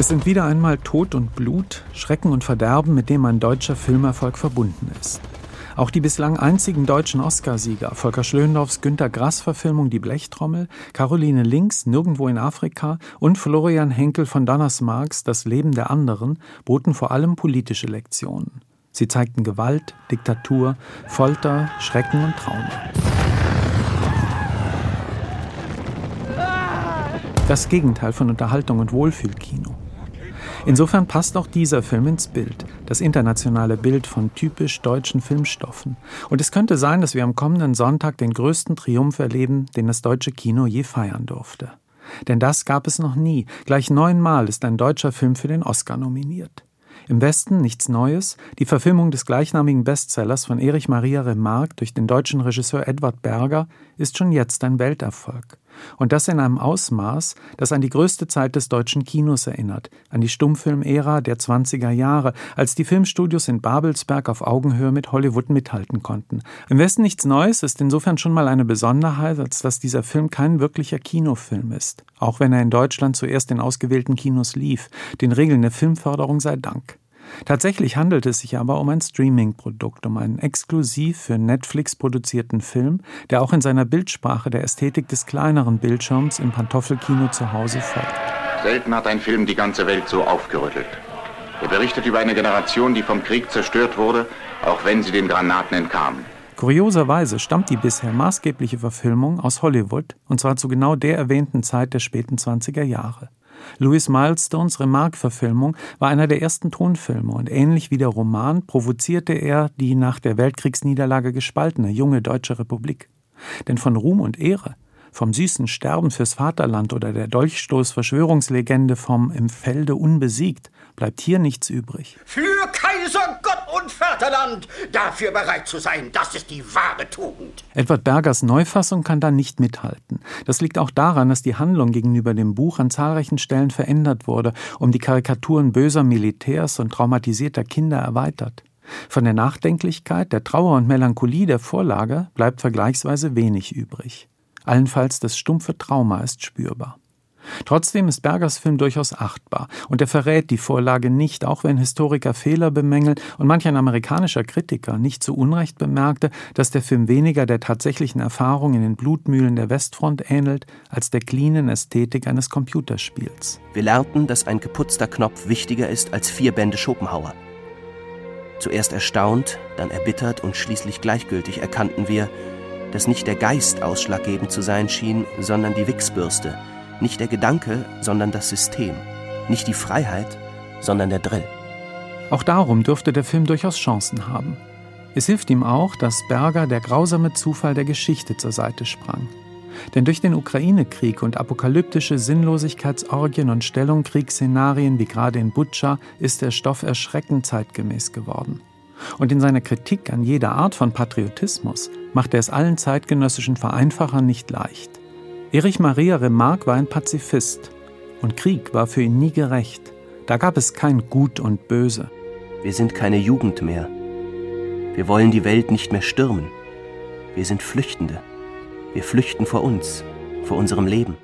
Es sind wieder einmal Tod und Blut, Schrecken und Verderben, mit dem ein deutscher Filmerfolg verbunden ist. Auch die bislang einzigen deutschen Oscarsieger, Volker Schlöndorffs Günter Grass-Verfilmung Die Blechtrommel, Caroline Links Nirgendwo in Afrika und Florian Henkel von Donners Marx Das Leben der anderen boten vor allem politische Lektionen. Sie zeigten Gewalt, Diktatur, Folter, Schrecken und Trauma. Das Gegenteil von Unterhaltung und Wohlfühlkino. Insofern passt auch dieser Film ins Bild, das internationale Bild von typisch deutschen Filmstoffen. Und es könnte sein, dass wir am kommenden Sonntag den größten Triumph erleben, den das deutsche Kino je feiern durfte. Denn das gab es noch nie. Gleich neunmal ist ein deutscher Film für den Oscar nominiert. Im Westen nichts Neues, die Verfilmung des gleichnamigen Bestsellers von Erich Maria Remarque durch den deutschen Regisseur Edward Berger ist schon jetzt ein Welterfolg. Und das in einem Ausmaß, das an die größte Zeit des deutschen Kinos erinnert, an die Stummfilmära der 20er Jahre, als die Filmstudios in Babelsberg auf Augenhöhe mit Hollywood mithalten konnten. Im Westen nichts Neues ist insofern schon mal eine Besonderheit, als dass dieser Film kein wirklicher Kinofilm ist, auch wenn er in Deutschland zuerst in ausgewählten Kinos lief, den Regeln der Filmförderung sei Dank. Tatsächlich handelt es sich aber um ein Streaming-Produkt, um einen exklusiv für Netflix produzierten Film, der auch in seiner Bildsprache der Ästhetik des kleineren Bildschirms im Pantoffelkino zu Hause folgt. Selten hat ein Film die ganze Welt so aufgerüttelt. Er berichtet über eine Generation, die vom Krieg zerstört wurde, auch wenn sie den Granaten entkam. Kurioserweise stammt die bisher maßgebliche Verfilmung aus Hollywood, und zwar zu genau der erwähnten Zeit der späten 20er Jahre. Louis Milestones Remarque-Verfilmung war einer der ersten Tonfilme und ähnlich wie der Roman provozierte er die nach der Weltkriegsniederlage gespaltene junge deutsche Republik. Denn von Ruhm und Ehre, vom süßen Sterben fürs Vaterland oder der Dolchstoß-Verschwörungslegende vom Im Felde unbesiegt bleibt hier nichts übrig. Für Kaiser, Gott und Vaterland, dafür bereit zu sein, das ist die wahre Tugend. Edward Bergers Neufassung kann da nicht mithalten. Das liegt auch daran, dass die Handlung gegenüber dem Buch an zahlreichen Stellen verändert wurde, um die Karikaturen böser Militärs und traumatisierter Kinder erweitert. Von der Nachdenklichkeit, der Trauer und Melancholie der Vorlage bleibt vergleichsweise wenig übrig. Allenfalls das stumpfe Trauma ist spürbar. Trotzdem ist Bergers Film durchaus achtbar und er verrät die Vorlage nicht, auch wenn Historiker Fehler bemängeln und manch ein amerikanischer Kritiker nicht zu Unrecht bemerkte, dass der Film weniger der tatsächlichen Erfahrung in den Blutmühlen der Westfront ähnelt, als der cleanen Ästhetik eines Computerspiels. Wir lernten, dass ein geputzter Knopf wichtiger ist als vier Bände Schopenhauer. Zuerst erstaunt, dann erbittert und schließlich gleichgültig erkannten wir, dass nicht der Geist ausschlaggebend zu sein schien, sondern die Wichsbürste – nicht der Gedanke, sondern das System. Nicht die Freiheit, sondern der Drill. Auch darum dürfte der Film durchaus Chancen haben. Es hilft ihm auch, dass Berger der grausame Zufall der Geschichte zur Seite sprang. Denn durch den Ukraine-Krieg und apokalyptische Sinnlosigkeitsorgien und Stellungkriegsszenarien wie gerade in Butscha ist der Stoff erschreckend zeitgemäß geworden. Und in seiner Kritik an jeder Art von Patriotismus macht er es allen zeitgenössischen Vereinfachern nicht leicht. Erich Maria Remarque war ein Pazifist und Krieg war für ihn nie gerecht. Da gab es kein Gut und Böse. Wir sind keine Jugend mehr. Wir wollen die Welt nicht mehr stürmen. Wir sind Flüchtende. Wir flüchten vor uns, vor unserem Leben.